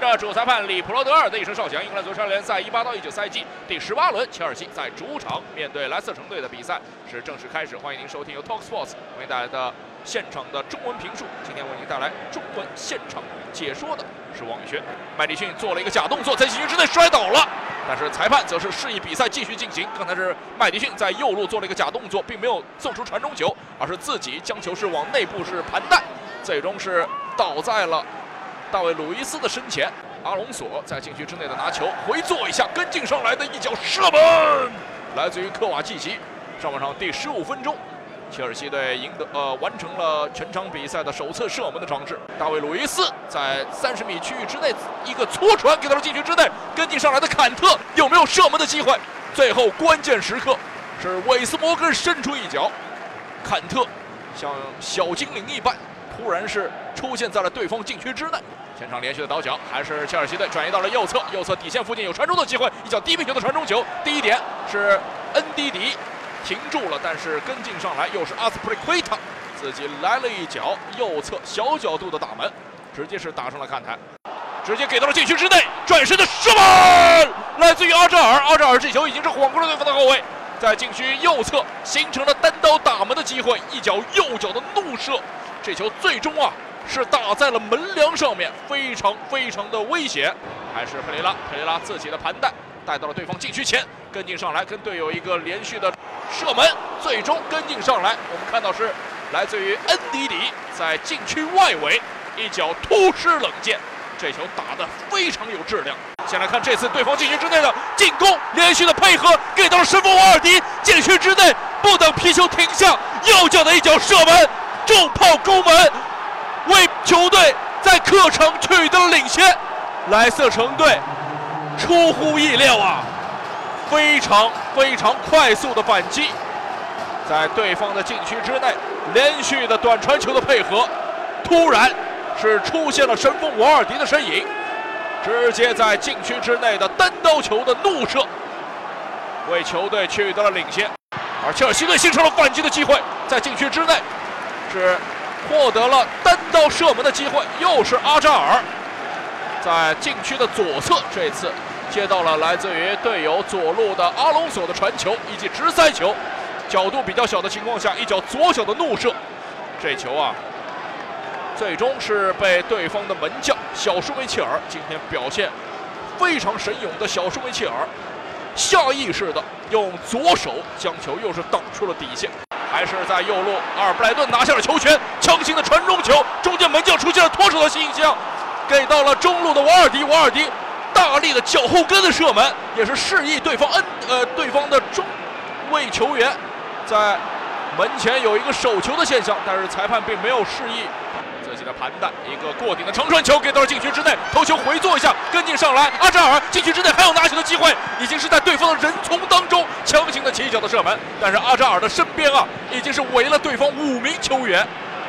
这主裁判里普罗德尔的一声哨响，英格兰足球联赛一八到一九赛季第十八轮，切尔西在主场面对莱斯特城队的比赛是正式开始。欢迎您收听由 Talk Sports 为您带来的现场的中文评述。今天为您带来中文现场解说的是王宇轩。麦迪逊做了一个假动作，在禁区之内摔倒了，但是裁判则是示意比赛继续进行。刚才是麦迪逊在右路做了一个假动作，并没有送出传中球，而是自己将球是往内部是盘带，最终是倒在了。大卫·鲁伊斯的身前，阿隆索在禁区之内的拿球回做一下，跟进上来的一脚射门，来自于科瓦季奇。上半场第十五分钟，切尔西队赢得呃完成了全场比赛的首次射门的尝试。大卫·鲁伊斯在三十米区域之内一个搓传给到了禁区之内，跟进上来的坎特有没有射门的机会？最后关键时刻是韦斯摩根伸出一脚，坎特像小精灵一般。突然是出现在了对方禁区之内，前场连续的倒脚，还是切尔西队转移到了右侧，右侧底线附近有传中的机会，一脚低平球的传中球，第一点是恩迪迪停住了，但是跟进上来又是阿斯普利奎塔自己来了一脚右侧小角度的打门，直接是打上了看台，直接给到了禁区之内，转身的射门来自于阿扎尔，阿扎尔这球已经是晃过了对方的后卫，在禁区右侧形成了单刀打门的机会，一脚右脚的怒射。这球最终啊是打在了门梁上面，非常非常的危险。还是佩雷拉，佩雷拉自己的盘带带到了对方禁区前，跟进上来，跟队友一个连续的射门，最终跟进上来。我们看到是来自于恩迪迪在禁区外围一脚突施冷箭，这球打得非常有质量。先来看这次对方禁区之内的进攻，连续的配合给到了神锋瓦尔迪，禁区之内不等皮球停下，右脚的一脚射门。重炮攻门，为球队在客场取得了领先。莱斯特城队出乎意料啊，非常非常快速的反击，在对方的禁区之内连续的短传球的配合，突然是出现了神锋瓦尔迪的身影，直接在禁区之内的单刀球的怒射，为球队取得了领先。而切尔西队形成了反击的机会，在禁区之内。是获得了单刀射门的机会，又是阿扎尔在禁区的左侧，这次接到了来自于队友左路的阿隆索的传球以及直塞球，角度比较小的情况下，一脚左脚的怒射，这球啊，最终是被对方的门将小舒梅切尔今天表现非常神勇的小舒梅切尔，下意识的用左手将球又是挡出了底线。还是在右路，阿尔布莱顿拿下了球权，强行的传中球，中间门将出现了脱手的现象，给到了中路的瓦尔迪，瓦尔迪大力的脚后跟的射门，也是示意对方恩呃对方的中卫球员在门前有一个手球的现象，但是裁判并没有示意。自己的盘带，一个过顶的长传球给到了禁区之内，头球回做一下，跟进上来，阿扎尔禁区之内还有拿球的机会，已经是在对方的人丛起脚的射门，但是阿扎尔的身边啊，已经是围了对方五名球员，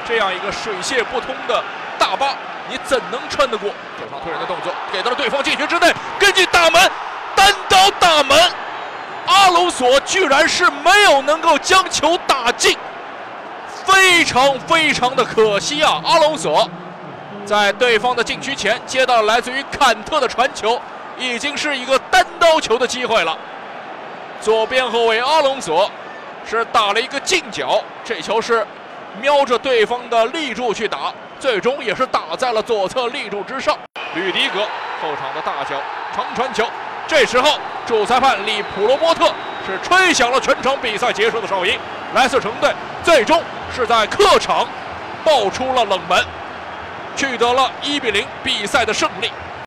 这样一个水泄不通的大巴，你怎能穿得过？手上推人的动作给到了对方禁区之内，跟进大门，单刀大门，阿隆索居然是没有能够将球打进。非常非常的可惜啊！阿隆索在对方的禁区前接到了来自于坎特的传球，已经是一个单刀球的机会了。左边后卫阿隆索是打了一个近角，这球是瞄着对方的立柱去打，最终也是打在了左侧立柱之上。吕迪格后场的大脚长传球，这时候主裁判里普罗波特是吹响了全场比赛结束的哨音，莱斯特城队最终。是在客场爆出了冷门，取得了一比零比赛的胜利。